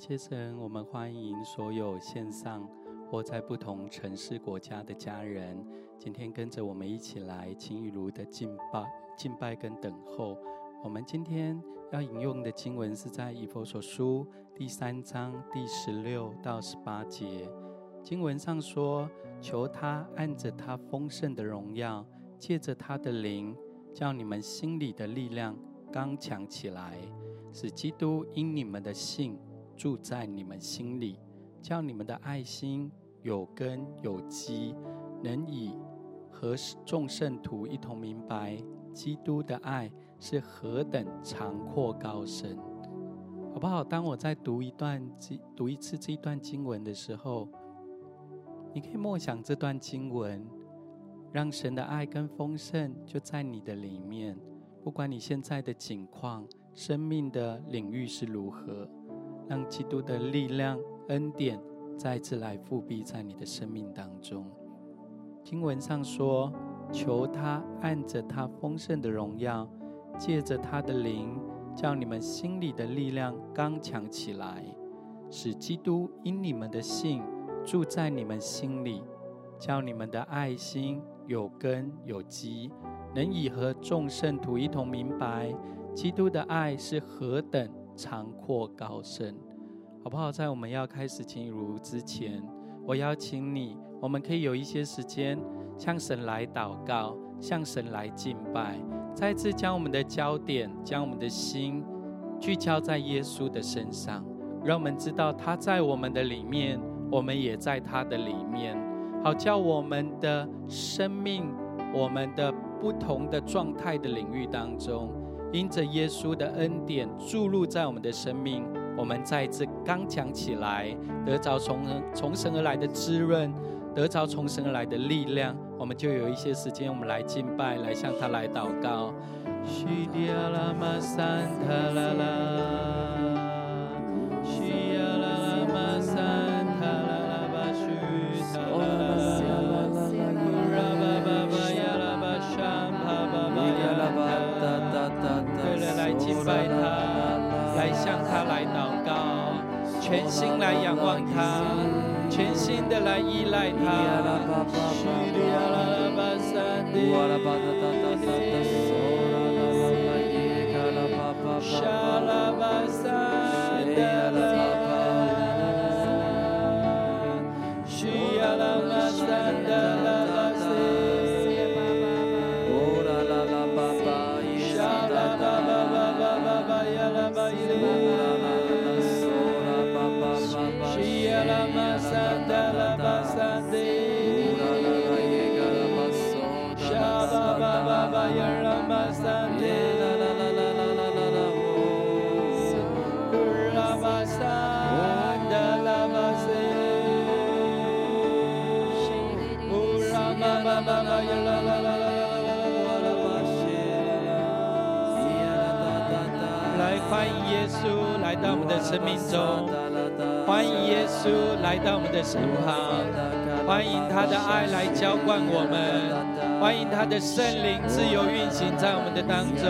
感谢神，我们欢迎所有线上或在不同城市、国家的家人，今天跟着我们一起来晴雨如的敬拜、敬拜跟等候。我们今天要引用的经文是在以弗所书第三章第十六到十八节。经文上说：“求他按着他丰盛的荣耀，借着他的灵，叫你们心里的力量刚强起来，使基督因你们的信住在你们心里，叫你们的爱心有根有基，能以和众圣徒一同明白基督的爱是何等长阔高深，好不好？当我在读一段读一次这一段经文的时候。”你可以默想这段经文，让神的爱跟丰盛就在你的里面。不管你现在的境况、生命的领域是如何，让基督的力量、恩典再次来复辟在你的生命当中。经文上说：“求他按着他丰盛的荣耀，借着他的灵，叫你们心里的力量刚强起来，使基督因你们的信。”住在你们心里，叫你们的爱心有根有基，能以和众圣徒一同明白基督的爱是何等长阔高深，好不好？在我们要开始进入之前，我邀请你，我们可以有一些时间向神来祷告，向神来敬拜，再次将我们的焦点、将我们的心聚焦在耶稣的身上，让我们知道他在我们的里面。我们也在他的里面，好叫我们的生命，我们的不同的状态的领域当中，因着耶稣的恩典注入在我们的生命，我们再次刚讲起来，得着从从神而来的滋润，得着从神而来的力量，我们就有一些时间，我们来敬拜，来向他来祷告。全心来仰望他，全心的来依赖他。的生命中，欢迎耶稣来到我们的身旁，欢迎他的爱来浇灌我们，欢迎他的圣灵自由运行在我们的当中。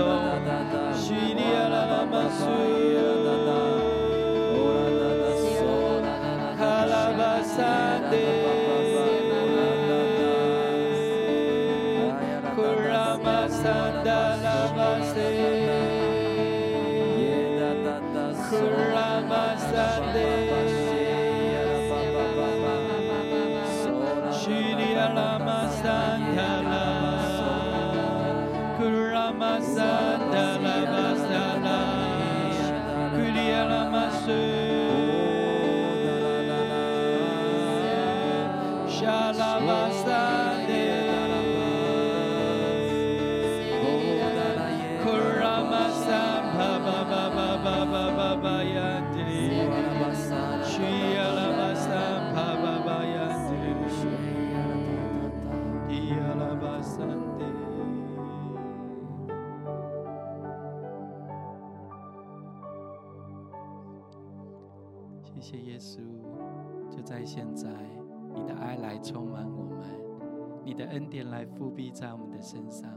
来覆庇在我们的身上，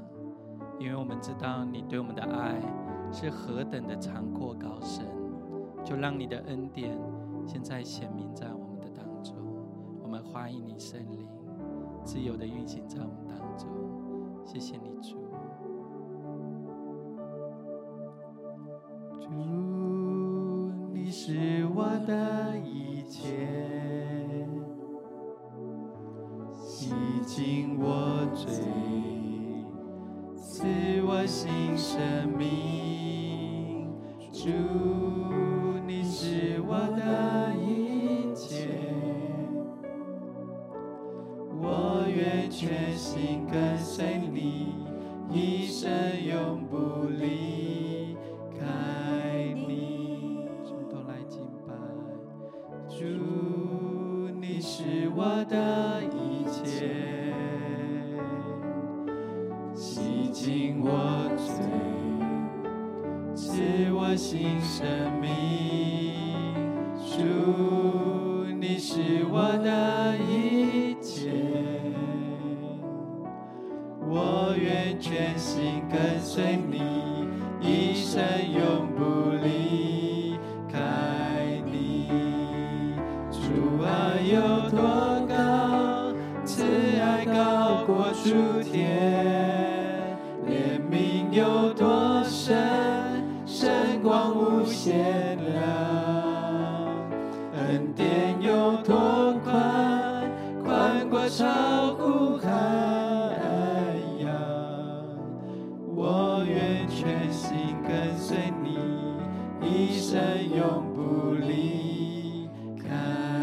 因为我们知道你对我们的爱是何等的长阔高深，就让你的恩典现在显明在我们的当中。我们欢迎你，圣灵，自由的运行在我们当中。谢谢你，主。主，谁，赐我新生命。主，你是我的一切，我愿全心跟随你，一生永不离生命，主，你是我的一切，我愿全心跟随你，神永不离开。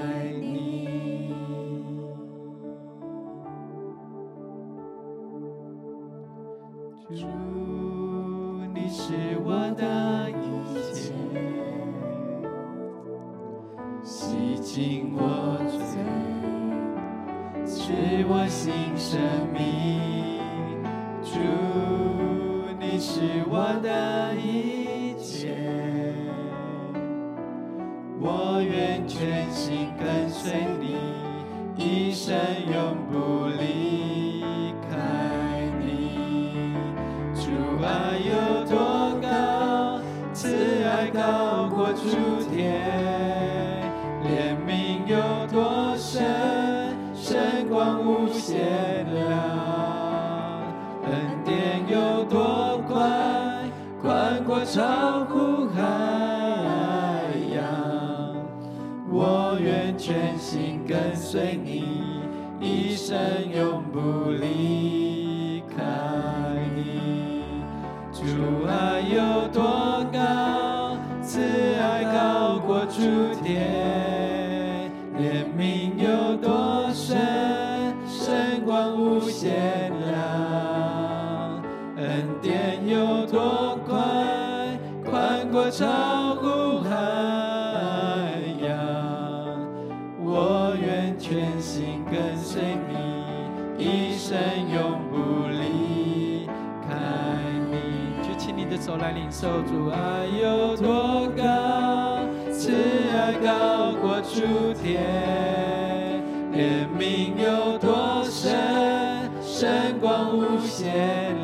受，主爱有多高，慈爱高过诸天，怜悯有多深，深广无限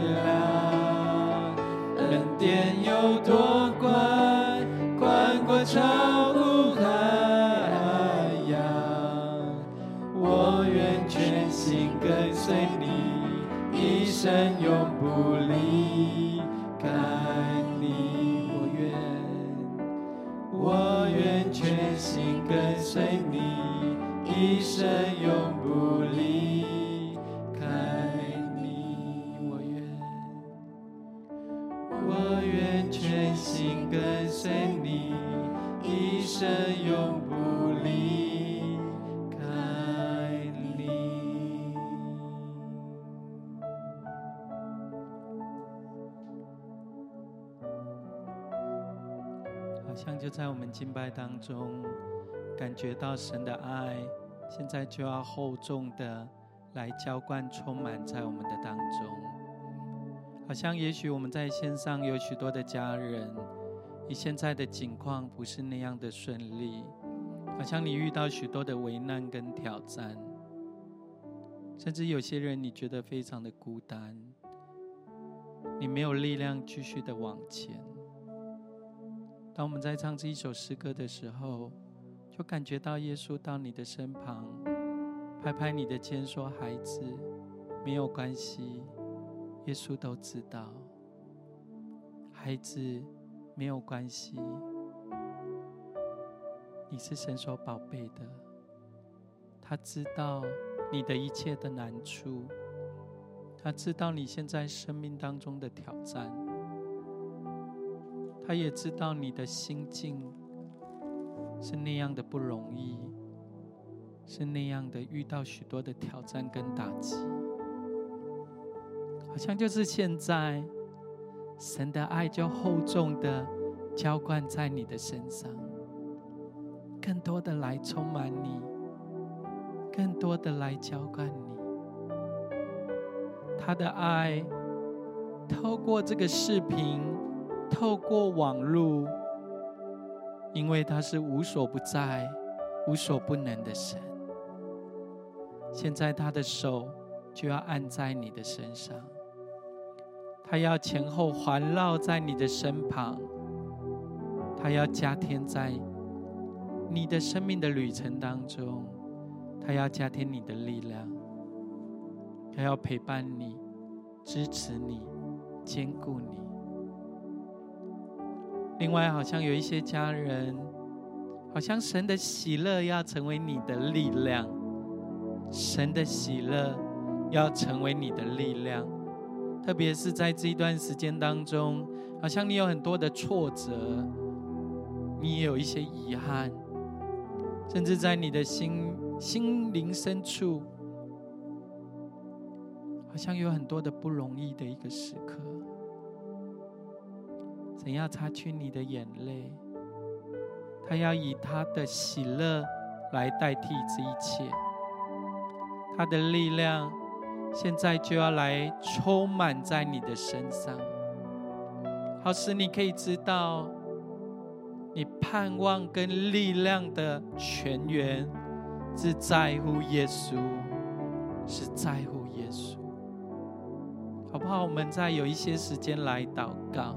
量，恩典有多宽，宽过长在我们敬拜当中，感觉到神的爱。现在就要厚重的来浇灌，充满在我们的当中。好像也许我们在线上有许多的家人，你现在的境况不是那样的顺利，好像你遇到许多的危难跟挑战，甚至有些人你觉得非常的孤单，你没有力量继续的往前。当我们在唱这一首诗歌的时候，就感觉到耶稣到你的身旁，拍拍你的肩，说：“孩子，没有关系，耶稣都知道。孩子，没有关系，你是神所宝贝的，他知道你的一切的难处，他知道你现在生命当中的挑战。”他也知道你的心境是那样的不容易，是那样的遇到许多的挑战跟打击，好像就是现在，神的爱就厚重的浇灌在你的身上，更多的来充满你，更多的来浇灌你，他的爱透过这个视频。透过网络，因为他是无所不在、无所不能的神。现在他的手就要按在你的身上，他要前后环绕在你的身旁，他要加添在你的生命的旅程当中，他要加添你的力量，他要陪伴你、支持你、兼顾你。另外，好像有一些家人，好像神的喜乐要成为你的力量，神的喜乐要成为你的力量。特别是在这一段时间当中，好像你有很多的挫折，你也有一些遗憾，甚至在你的心心灵深处，好像有很多的不容易的一个时刻。神要擦去你的眼泪，他要以他的喜乐来代替这一切，他的力量现在就要来充满在你的身上，好使你可以知道，你盼望跟力量的泉源是在乎耶稣，是在乎耶稣，好不好？我们再有一些时间来祷告。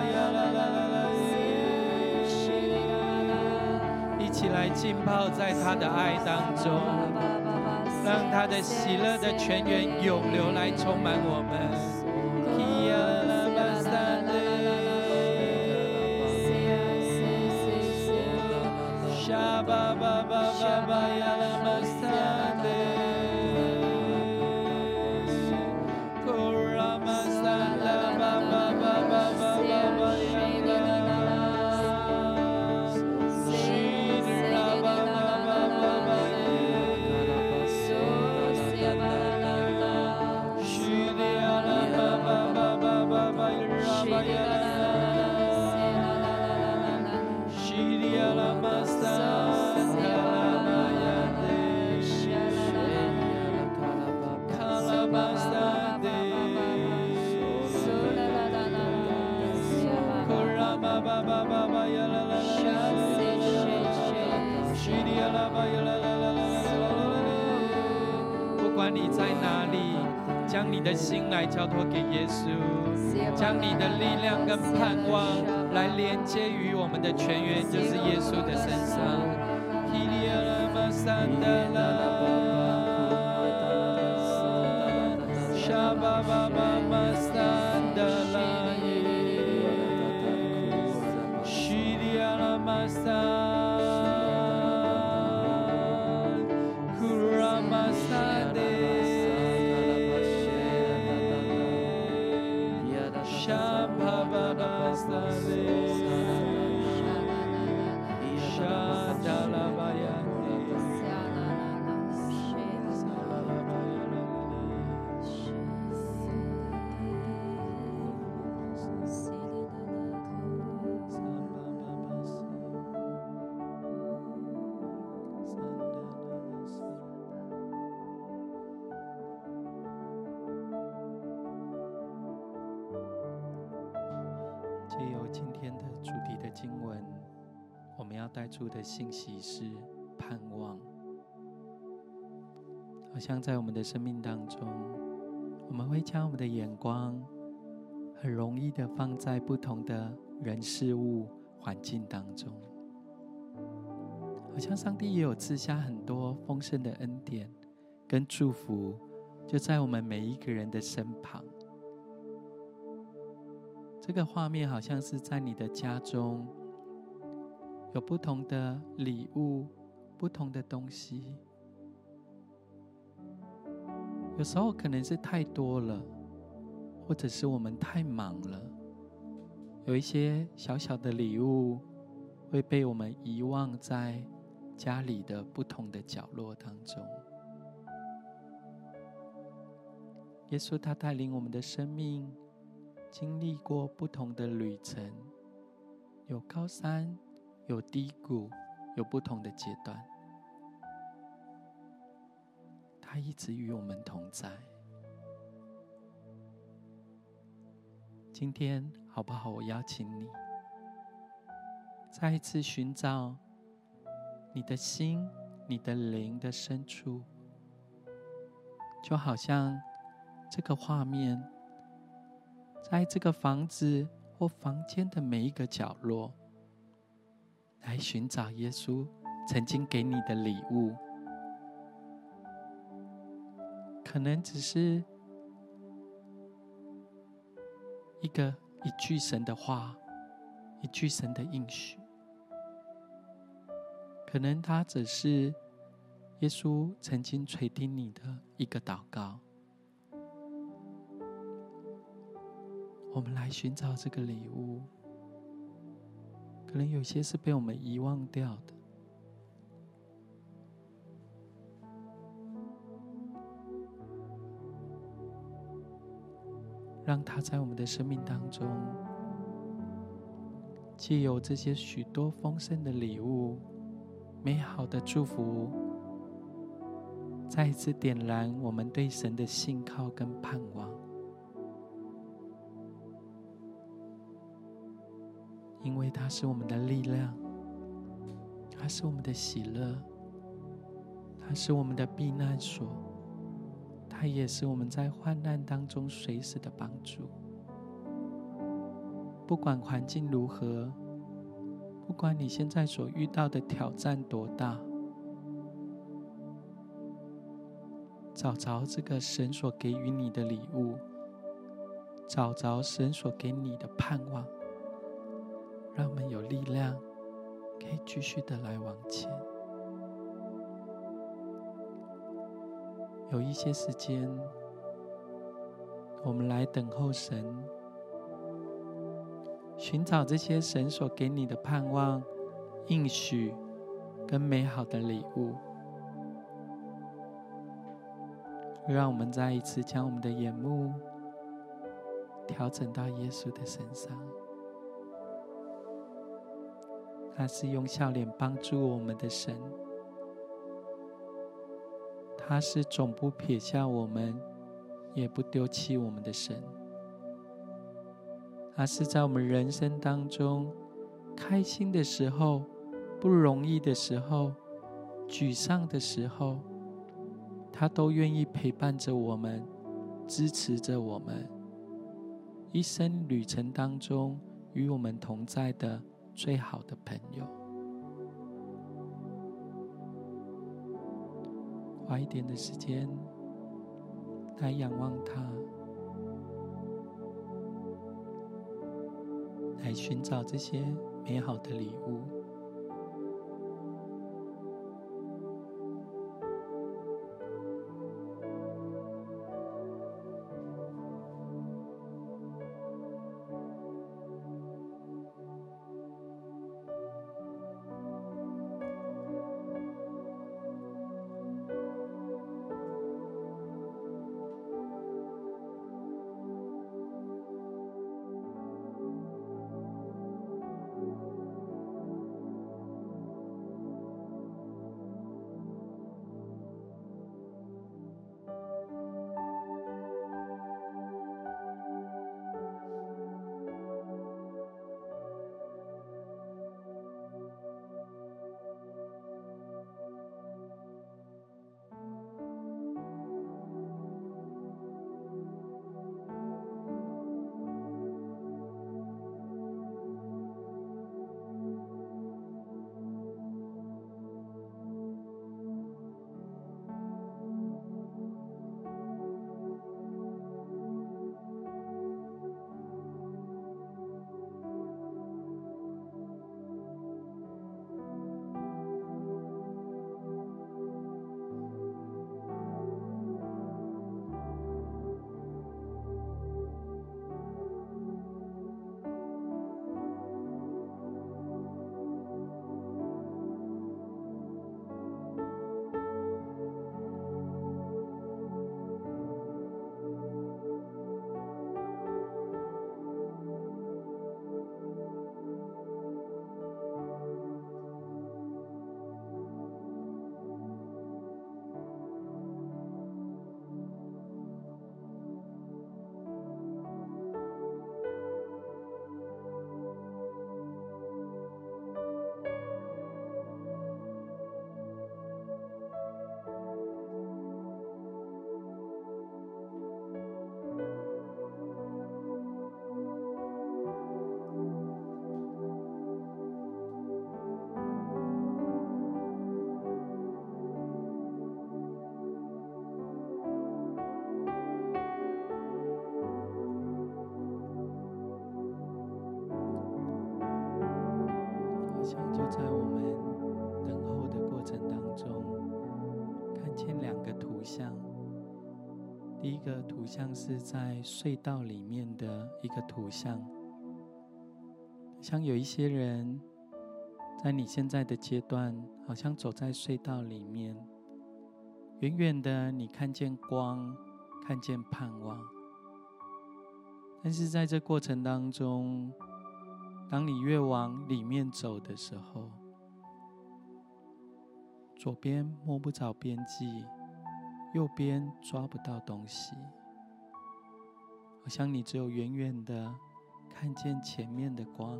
起来浸泡在他的爱当中，让他的喜乐的泉源涌流来充满我们。你的心来交托给耶稣，将你的力量跟盼望来连接于我们的全员，就是耶稣的身上。的信息是盼望。好像在我们的生命当中，我们会将我们的眼光很容易的放在不同的人事物环境当中，好像上帝也有赐下很多丰盛的恩典跟祝福，就在我们每一个人的身旁。这个画面好像是在你的家中，有不同的礼物，不同的东西。有时候可能是太多了，或者是我们太忙了，有一些小小的礼物会被我们遗忘在家里的不同的角落当中。耶稣他带领我们的生命。经历过不同的旅程，有高山，有低谷，有不同的阶段。他一直与我们同在。今天好不好？我邀请你，再一次寻找你的心、你的灵的深处，就好像这个画面。在这个房子或房间的每一个角落，来寻找耶稣曾经给你的礼物，可能只是一个一句神的话，一句神的应许，可能他只是耶稣曾经垂听你的一个祷告。我们来寻找这个礼物，可能有些是被我们遗忘掉的，让它在我们的生命当中，借由这些许多丰盛的礼物、美好的祝福，再一次点燃我们对神的信靠跟盼望。因为它是我们的力量，它是我们的喜乐，它是我们的避难所，它也是我们在患难当中随时的帮助。不管环境如何，不管你现在所遇到的挑战多大，找着这个神所给予你的礼物，找着神所给你的盼望。让我们有力量，可以继续的来往前。有一些时间，我们来等候神，寻找这些神所给你的盼望、应许跟美好的礼物。让我们再一次将我们的眼目调整到耶稣的身上。他是用笑脸帮助我们的神，他是总不撇下我们，也不丢弃我们的神。他是在我们人生当中开心的时候、不容易的时候、沮丧的时候，他都愿意陪伴着我们，支持着我们，一生旅程当中与我们同在的。最好的朋友，花一点的时间来仰望他，来寻找这些美好的礼物。一个图像是在隧道里面的一个图像，像有一些人在你现在的阶段，好像走在隧道里面，远远的你看见光，看见盼望，但是在这过程当中，当你越往里面走的时候，左边摸不着边际，右边抓不到东西，好像你只有远远的看见前面的光。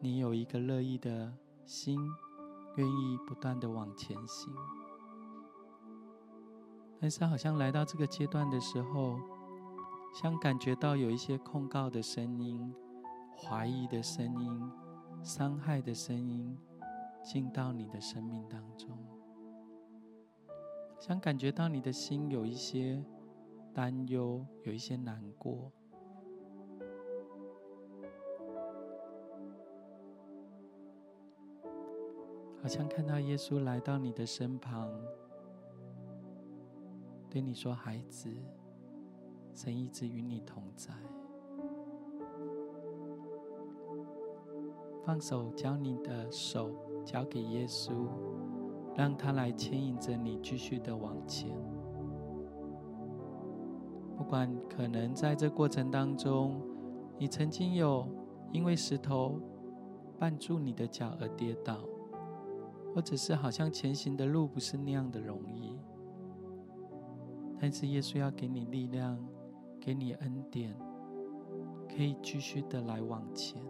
你有一个乐意的心，愿意不断的往前行，但是好像来到这个阶段的时候。像感觉到有一些控告的声音、怀疑的声音、伤害的声音进到你的生命当中，想感觉到你的心有一些担忧，有一些难过，好像看到耶稣来到你的身旁，对你说：“孩子。”神一直与你同在，放手，将你的手交给耶稣，让他来牵引着你，继续的往前。不管可能在这过程当中，你曾经有因为石头绊住你的脚而跌倒，或者是好像前行的路不是那样的容易，但是耶稣要给你力量。给你恩典，可以继续的来往前。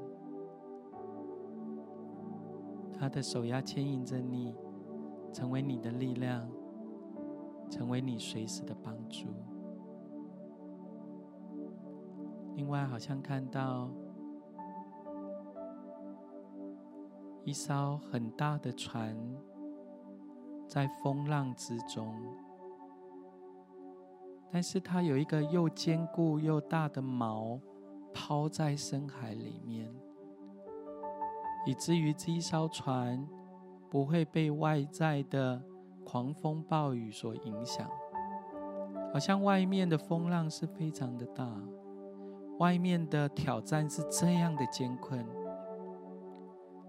他的手要牵引着你，成为你的力量，成为你随时的帮助。另外，好像看到一艘很大的船，在风浪之中。但是它有一个又坚固又大的锚，抛在深海里面，以至于这一艘船不会被外在的狂风暴雨所影响。好像外面的风浪是非常的大，外面的挑战是这样的艰困，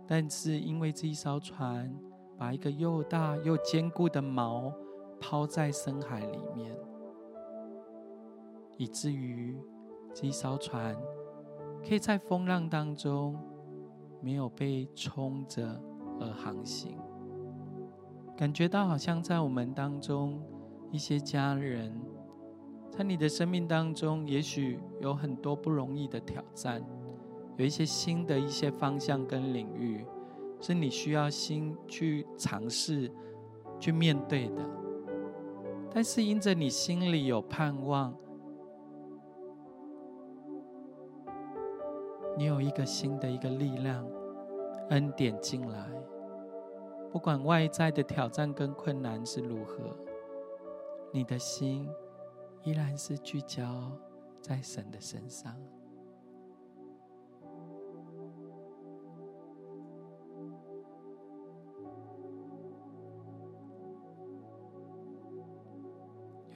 但是因为这一艘船把一个又大又坚固的锚抛在深海里面。以至于这一艘船可以在风浪当中没有被冲着而航行，感觉到好像在我们当中一些家人，在你的生命当中，也许有很多不容易的挑战，有一些新的一些方向跟领域，是你需要心去尝试去面对的。但是因着你心里有盼望。你有一个新的一个力量，恩典进来，不管外在的挑战跟困难是如何，你的心依然是聚焦在神的身上。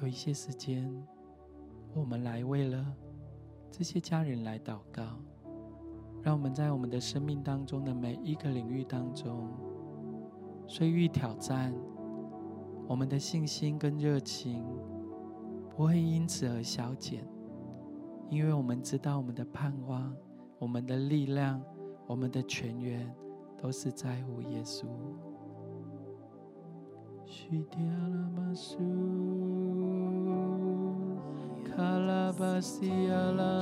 有一些时间，我们来为了这些家人来祷告。让我们在我们的生命当中的每一个领域当中，虽遇挑战，我们的信心跟热情不会因此而消减，因为我们知道我们的盼望、我们的力量、我们的泉源都是在乎耶稣。西亚拉玛萨，基亚拉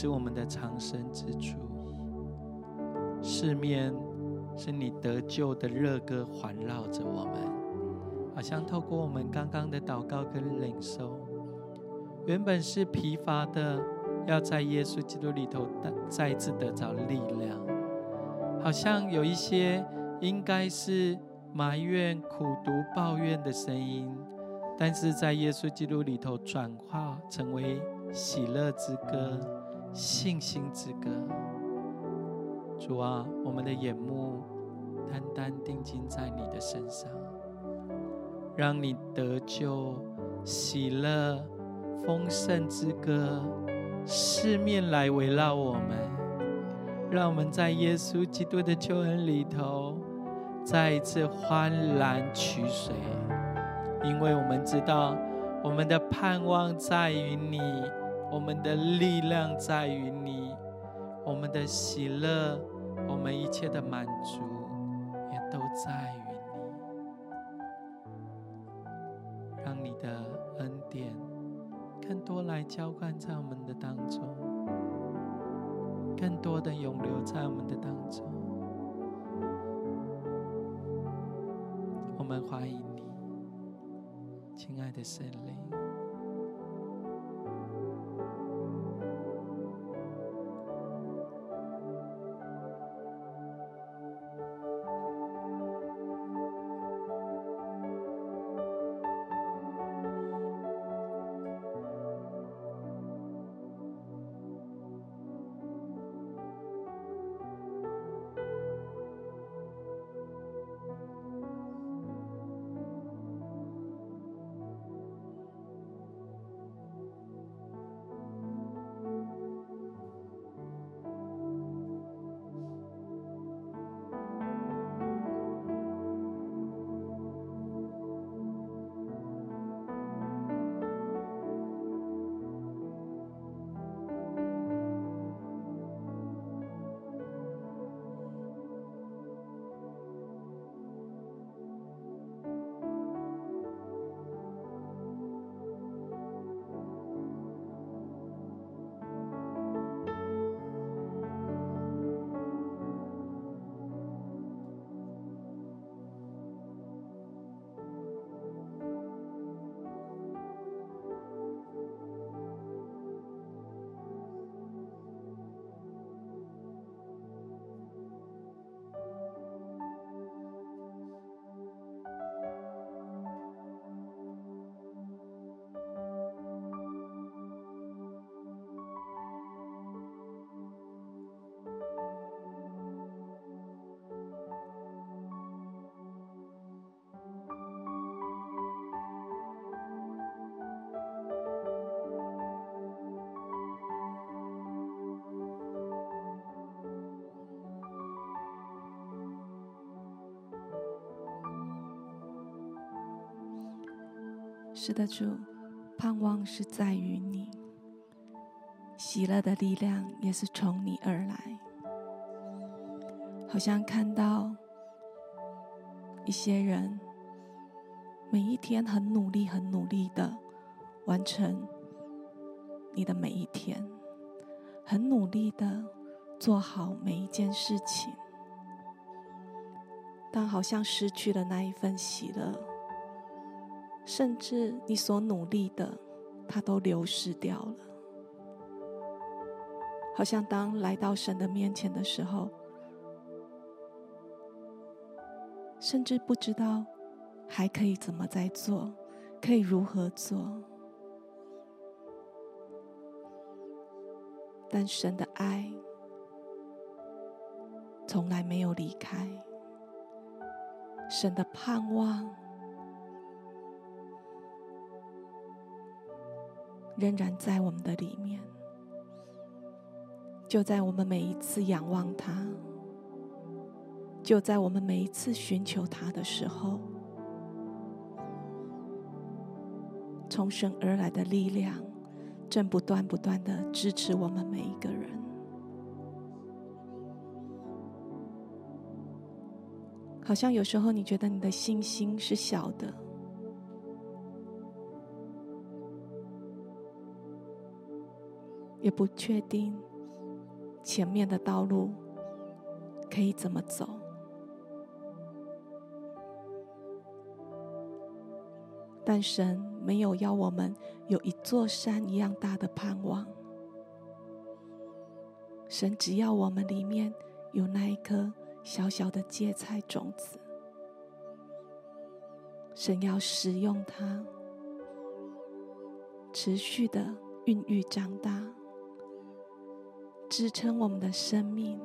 是我们的藏身之处。四面是你得救的热歌环绕着我们，好像透过我们刚刚的祷告跟领受，原本是疲乏的，要在耶稣基督里头再次得着力量，好像有一些应该是埋怨、苦读、抱怨的声音。但是在耶稣基督里头转化成为喜乐之歌、信心之歌。主啊，我们的眼目单单定睛在你的身上，让你得救、喜乐、丰盛之歌四面来围绕我们，让我们在耶稣基督的救恩里头再一次欢然取水。因为我们知道，我们的盼望在于你，我们的力量在于你，我们的喜乐，我们一切的满足，也都在于你。让你的恩典更多来浇灌在我们的当中，更多的永留在我们的当中。我们欢迎你。亲爱的圣灵。是的，主，盼望是在于你，喜乐的力量也是从你而来。好像看到一些人，每一天很努力、很努力的完成你的每一天，很努力的做好每一件事情，但好像失去了那一份喜乐。甚至你所努力的，它都流失掉了。好像当来到神的面前的时候，甚至不知道还可以怎么再做，可以如何做。但神的爱从来没有离开，神的盼望。仍然在我们的里面，就在我们每一次仰望他，就在我们每一次寻求他的时候，从神而来的力量正不断不断的支持我们每一个人。好像有时候你觉得你的信心是小的。不确定前面的道路可以怎么走。但神没有要我们有一座山一样大的盼望，神只要我们里面有那一颗小小的芥菜种子，神要使用它，持续的孕育长大，支撑我们的生命，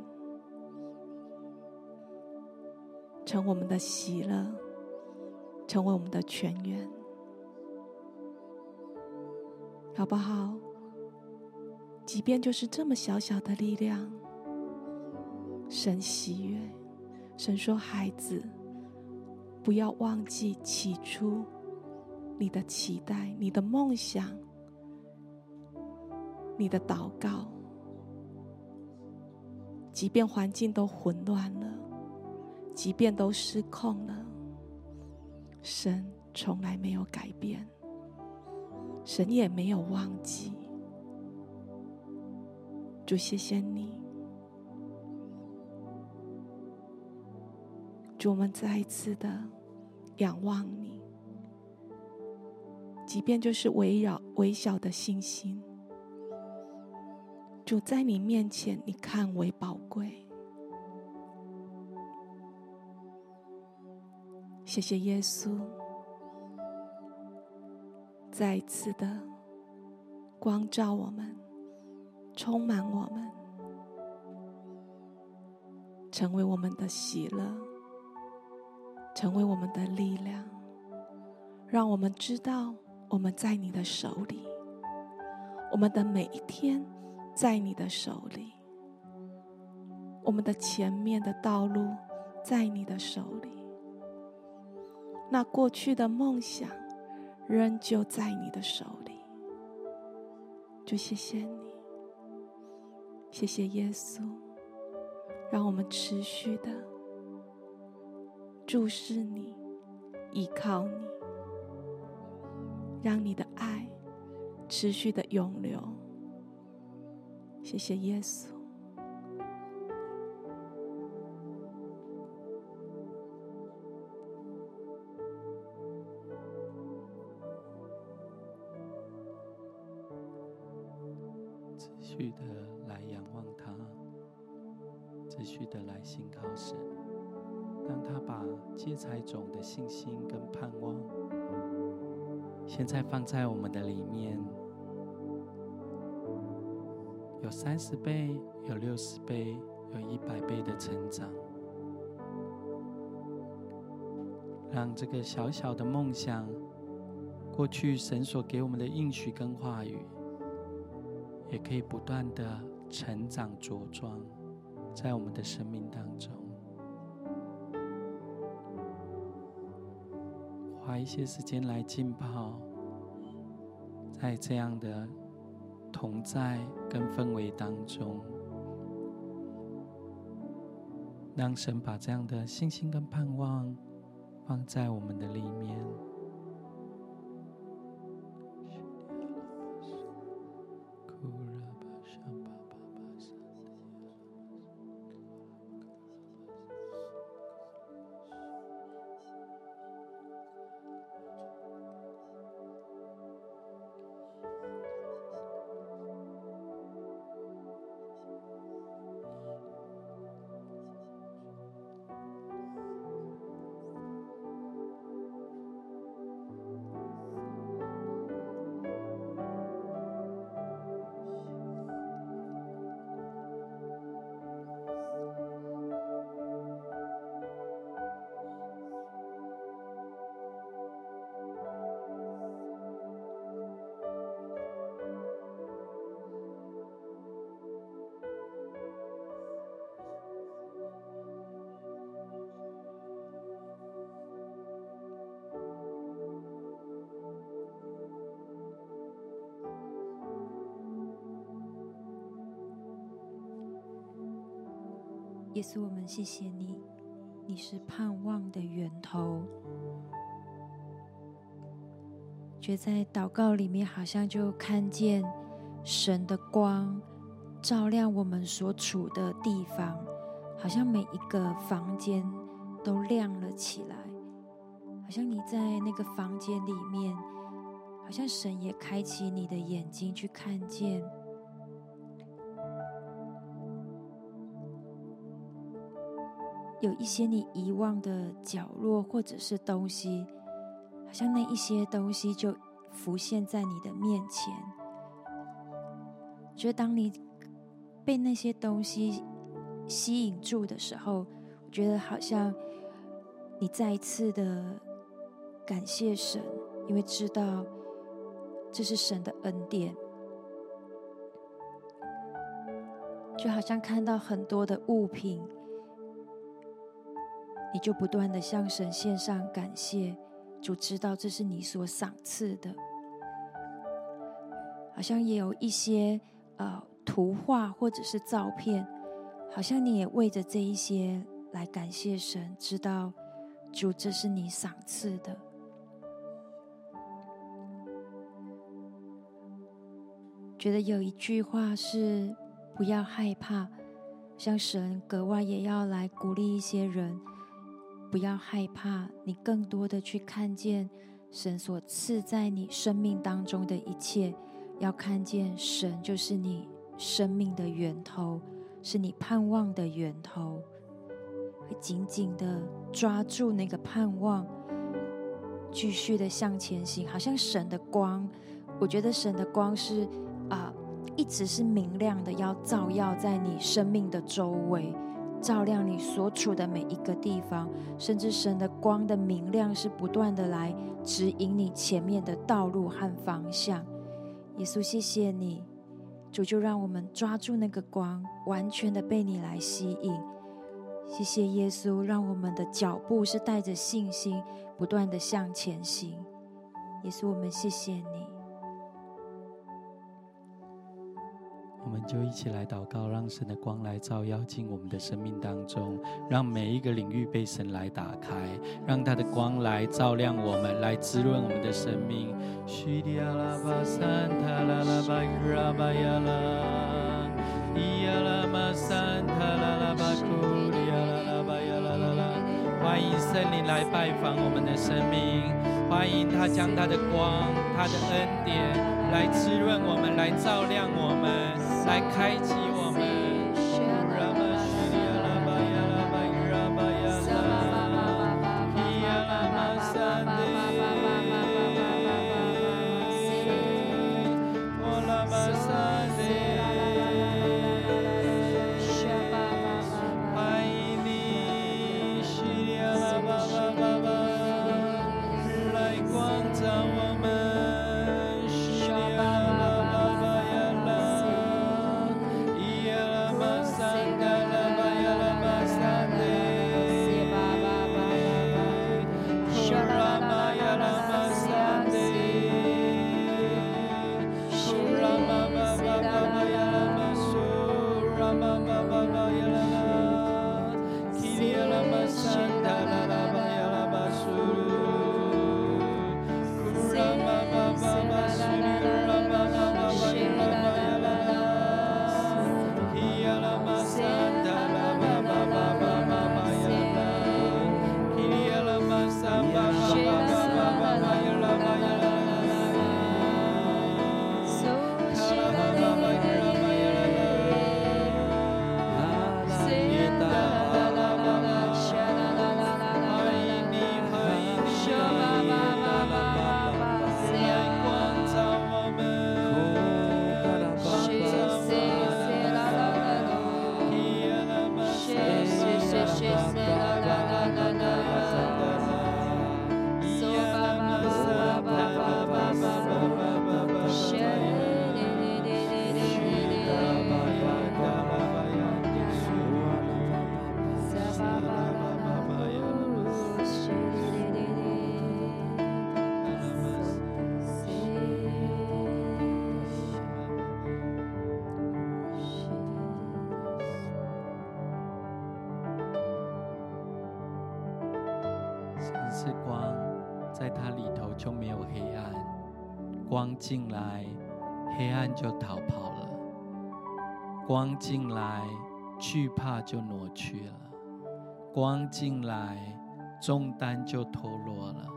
成我们的喜乐，成为我们的泉源。好不好？即便就是这么小小的力量，神喜悦。神说：“孩子，不要忘记起初你的期待、你的梦想、你的祷告。即便环境都混乱了，即便都失控了，神从来没有改变。”神也没有忘记，主，谢谢你，主，我们再一次的仰望你，即便就是微小微小的信心，主，在你面前，你看为宝贵。谢谢耶稣。再一次的光照我们，充满我们，成为我们的喜乐，成为我们的力量，让我们知道我们在你的手里，我们的每一天在你的手里，我们的前面的道路在你的手里，那过去的梦想。仍旧在你的手里，就谢谢你，谢谢耶稣，让我们持续的注视你，依靠你，让你的爱持续的涌流。谢谢耶稣。持续的来仰望他，持续的来信靠神，让他把芥菜种的信心跟盼望，现在放在我们的里面，有三十倍，有六十倍，有一百倍的成长，让这个小小的梦想，过去神所给我们的应许跟话语。也可以不断的成长茁壮，在我们的生命当中，花一些时间来浸泡，在这样的同在跟氛围当中，让神把这样的信心跟盼望放在我们的里面。稣，我们谢谢你，你是盼望的源头。觉在祷告里面，好像就看见神的光照亮我们所处的地方，好像每一个房间都亮了起来，好像你在那个房间里面，好像神也开启你的眼睛去看见。有一些你遗忘的角落，或者是东西，好像那一些东西就浮现在你的面前。觉得当你被那些东西吸引住的时候，我觉得好像你再一次的感谢神，因为知道这是神的恩典，就好像看到很多的物品。你就不断的向神献上感谢，主知道这是你所赏赐的，好像也有一些呃图画或者是照片，好像你也为着这一些来感谢神，知道主这是你赏赐的。觉得有一句话是不要害怕，像神格外也要来鼓励一些人。不要害怕，你更多的去看见神所赐在你生命当中的一切。要看见神就是你生命的源头，是你盼望的源头。紧紧的抓住那个盼望，继续的向前行。好像神的光，我觉得神的光是啊、一直是明亮的，要照耀在你生命的周围。照亮你所处的每一个地方，甚至神的光的明亮是不断的来指引你前面的道路和方向。耶稣，谢谢你，主就让我们抓住那个光，完全的被你来吸引。谢谢耶稣，让我们的脚步是带着信心，不断的向前行。耶稣，我们谢谢你。我们就一起来祷告，让神的光来照耀进我们的生命当中，让每一个领域被神来打开，让他的光来照亮我们，来滋润我们的生命。欢迎圣灵来拜访我们的生命，欢迎他将他的光、他的恩典来滋润我们，来照亮我们，来开启。进来，黑暗就逃跑了；光进来，惧怕就挪去了；光进来，重担就脱落了；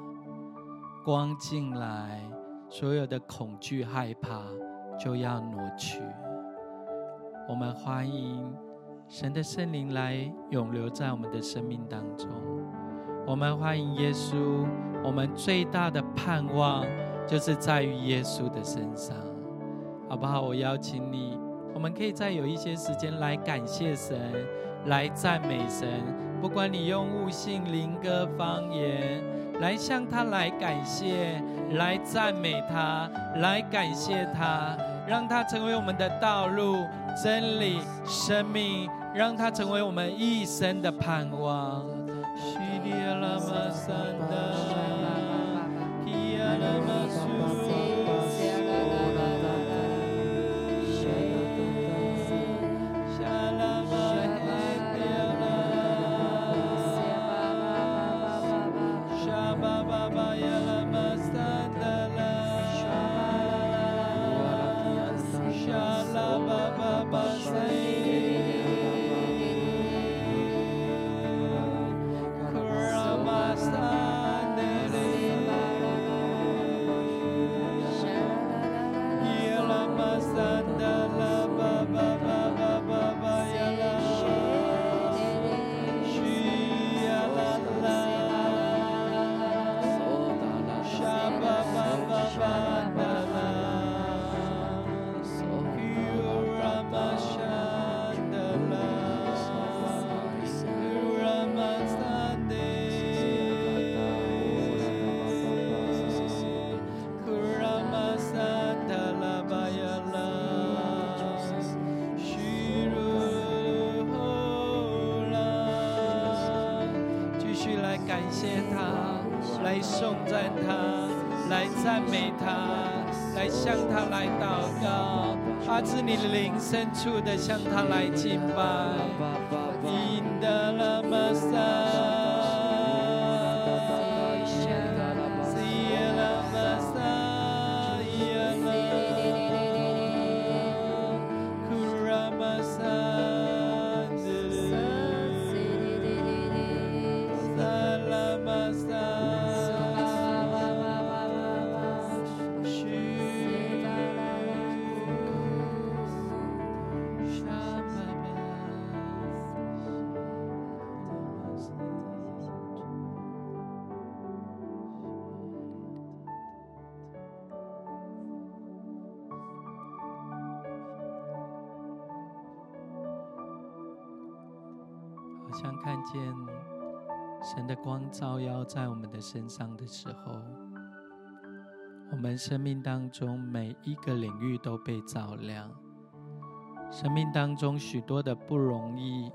光进来，所有的恐惧、害怕就要挪去。我们欢迎神的圣灵来永留在我们的生命当中。我们欢迎耶稣。我们最大的盼望就是在于耶稣的身上，好不好？我邀请你，我们可以再有一些时间来感谢神，来赞美神。不管你用悟性、灵歌、方言，来向他来感谢，来赞美他，来感谢他，让他成为我们的道路、真理、生命，让他成为我们一生的盼望。深处的，向他来敬拜。像看见神的光照耀在我们的身上的时候，我们生命当中每一个领域都被照亮。生命当中许多的不容易、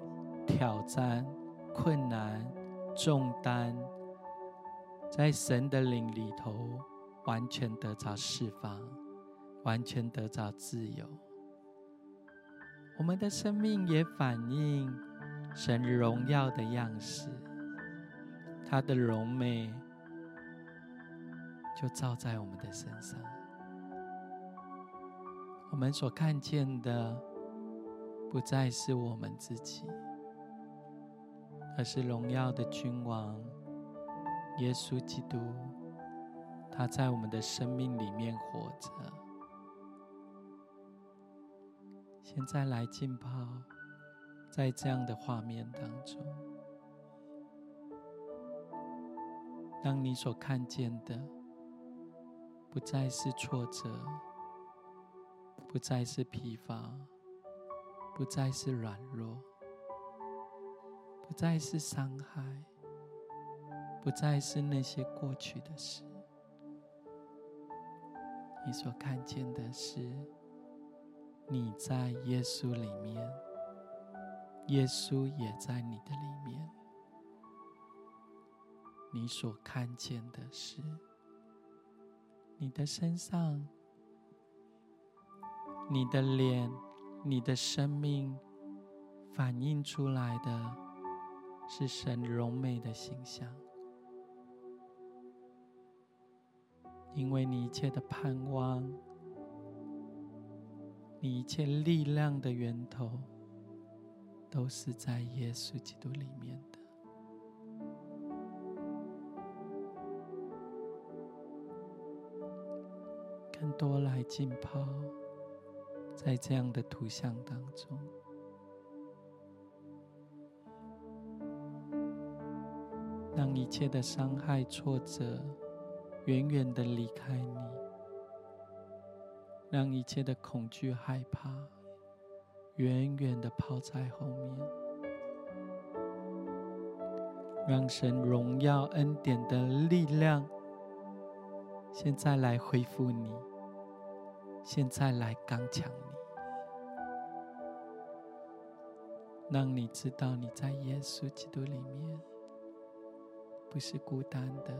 挑战、困难、重担，在神的领里头完全得着释放，完全得着自由。我们的生命也反映。神荣耀的样式，他的荣美就照在我们的身上。我们所看见的，不再是我们自己，而是荣耀的君王耶稣基督。他在我们的生命里面活着。现在来浸泡。在这样的画面当中，当你所看见的不再是挫折，不再是疲乏，不再是软弱，不再是伤害，不再是那些过去的事，你所看见的是你在耶稣里面。耶稣也在你的里面，你所看见的是你的身上、你的脸、你的生命反映出来的是神荣美的形象，因为你一切的盼望你一切力量的源头，都是在耶稣基督里面的。更多来浸泡在这样的图像当中，让一切的伤害、挫折远远的离开你，让一切的恐惧、害怕远远的抛在后面，让神荣耀恩典的力量现在来恢复你。现在来刚强你，让你知道你在耶稣基督里面不是孤单的，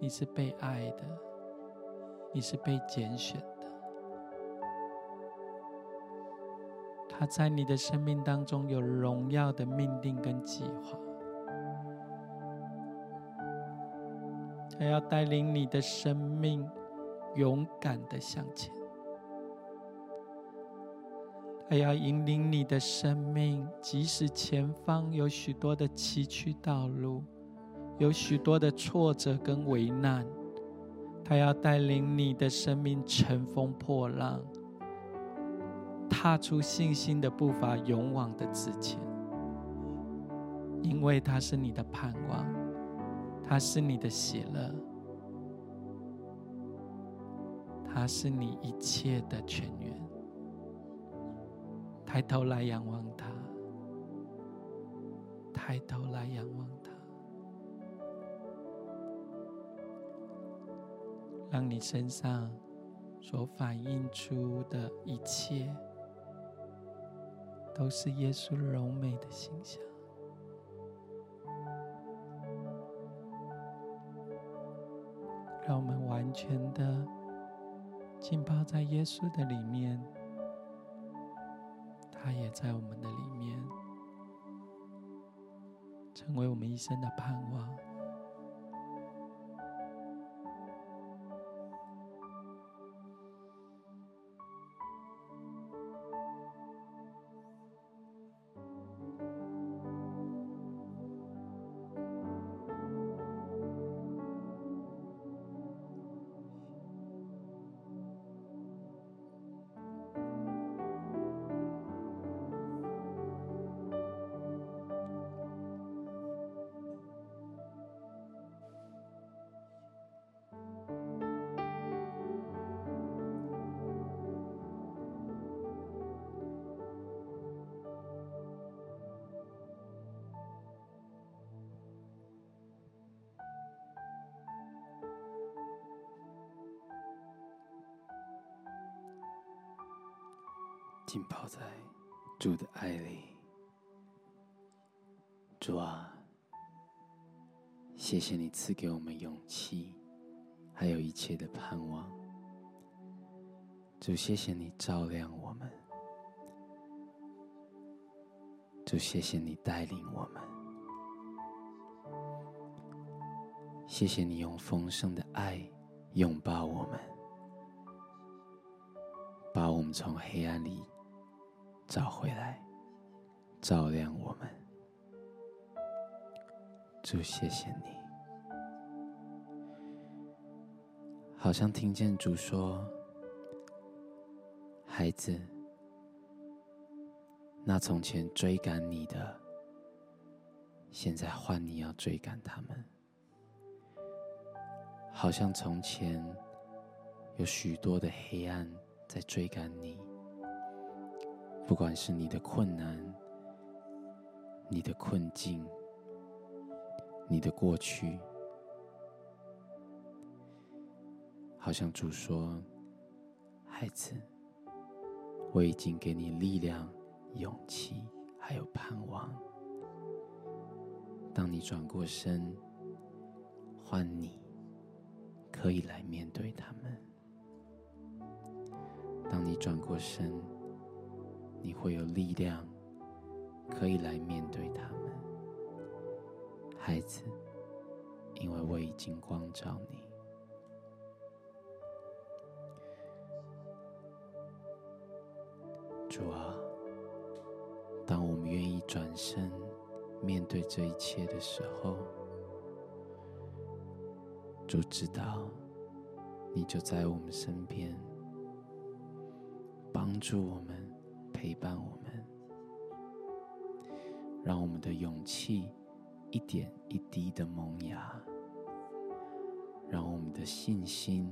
你是被爱的，你是被拣选他在你的生命当中有荣耀的命定跟计划，他要带领你的生命。勇敢的向前，他要引领你的生命，即使前方有许多的崎岖道路，有许多的挫折跟危难，他要带领你的生命乘风破浪，踏出信心的步伐，勇往的直前，因为他是你的盼望，他是你的喜乐。他是你一切的泉源，抬头来仰望他，抬头来仰望他，让你身上所反映出的一切，都是耶稣柔美的形象，让我们完全的。浸泡在耶稣的里面，他也在我们的里面，成为我们一生的盼望。浸泡在主的爱里，主啊，谢谢你赐给我们勇气，还有一切的盼望。主，谢谢你照亮我们，主，谢谢你带领我们，谢谢你用丰盛的爱拥抱我们，把我们从黑暗里。找回来，照亮我们。主，谢谢你。好像听见主说：“孩子，那从前追赶你的，现在换你要追赶他们。好像从前有许多的黑暗在追赶你。”不管是你的困难、你的困境、你的过去，好像主说：“孩子，我已经给你力量、勇气，还有盼望。当你转过身，换你可以来面对他们。当你转过身。”你会有力量，可以来面对他们，孩子，因为我已经光照你。主啊，当我们愿意转身面对这一切的时候，主知道，你就在我们身边，帮助我们，陪伴我们，让我们的勇气一点一滴的萌芽，让我们的信心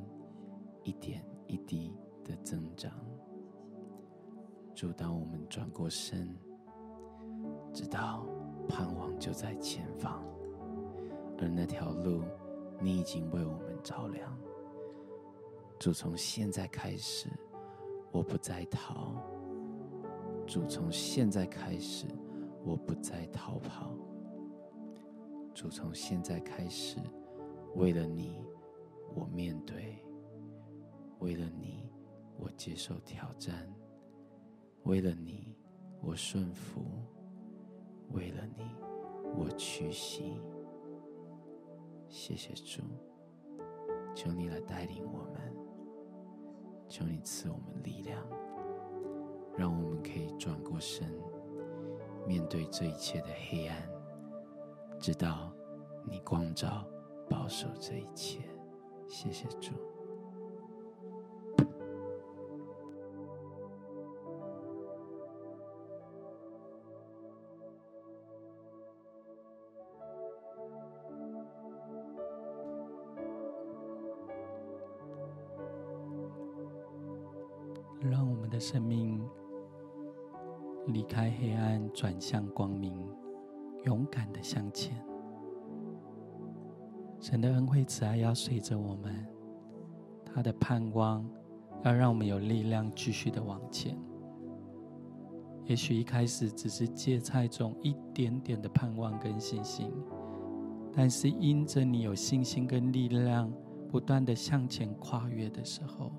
一点一滴的增长。主，当我们转过身，知道盼望就在前方，而那条路。你已经为我们照亮，主，从现在开始，我不再逃。主，从现在开始，我不再逃跑。主，从现在开始，为了你，我面对；为了你，我接受挑战；为了你，我顺服；为了你，我屈膝。谢谢主，求你来带领我们，求你赐我们力量，让我们可以转过身，面对这一切的黑暗，直到你光照、保守这一切。谢谢主。让我们的生命开黑暗，转向光明，勇敢的向前。神的恩惠慈爱要随着我们，他的盼望要让我们有力量继续的往前。也许一开始只是芥菜种一点点的盼望跟信心，但是因着你有信心跟力量，不断的向前跨越的时候。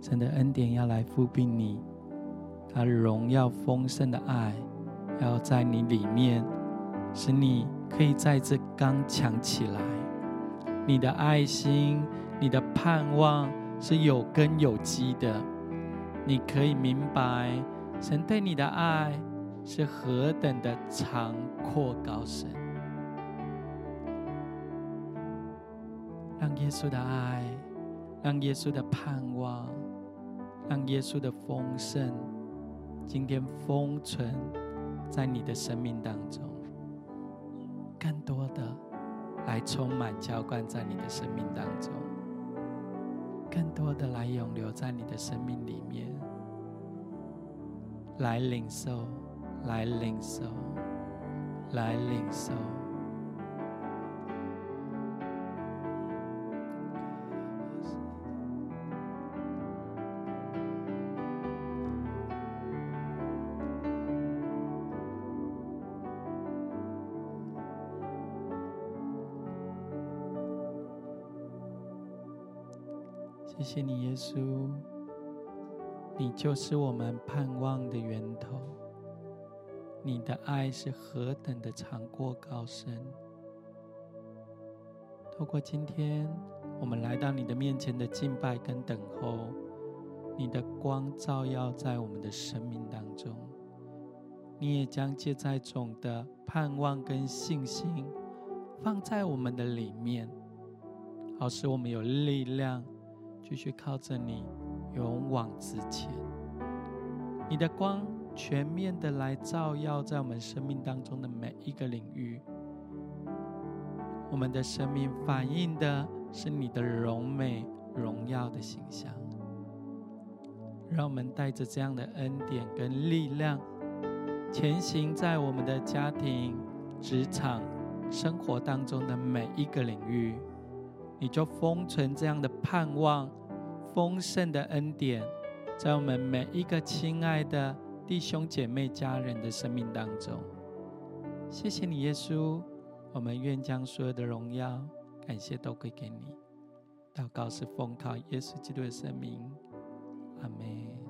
神的恩典要来覆庇你，他荣耀丰盛的爱要在你里面，使你可以在这刚强起来。你的爱心、你的盼望是有根有基的。你可以明白，神对你的爱是何等的长阔高深。让耶稣的爱，让耶稣的盼望。让耶稣的丰盛今天封存在你的生命当中，更多的来充满浇灌在你的生命当中，更多的来永留在你的生命里面，来领受，来领受，来领受。谢谢你，耶稣，你就是我们盼望的源头。你的爱是何等的长过高深。透过今天我们来到你的面前的敬拜跟等候，你的光照耀在我们的生命当中。你也将借在种的盼望跟信心放在我们的里面，好使我们有力量。继续靠着你，勇往直前。你的光全面的来照耀在我们生命当中的每一个领域。我们的生命反映的是你的荣美、荣耀的形象。让我们带着这样的恩典跟力量，前行在我们的家庭、职场、生活当中的每一个领域。你就封存这样的盼望，丰盛的恩典，在我们每一个亲爱的弟兄姐妹、家人的生命当中。谢谢你，耶稣。我们愿将所有的荣耀、感谢都归给你。祷告是奉靠耶稣基督的圣名，阿门。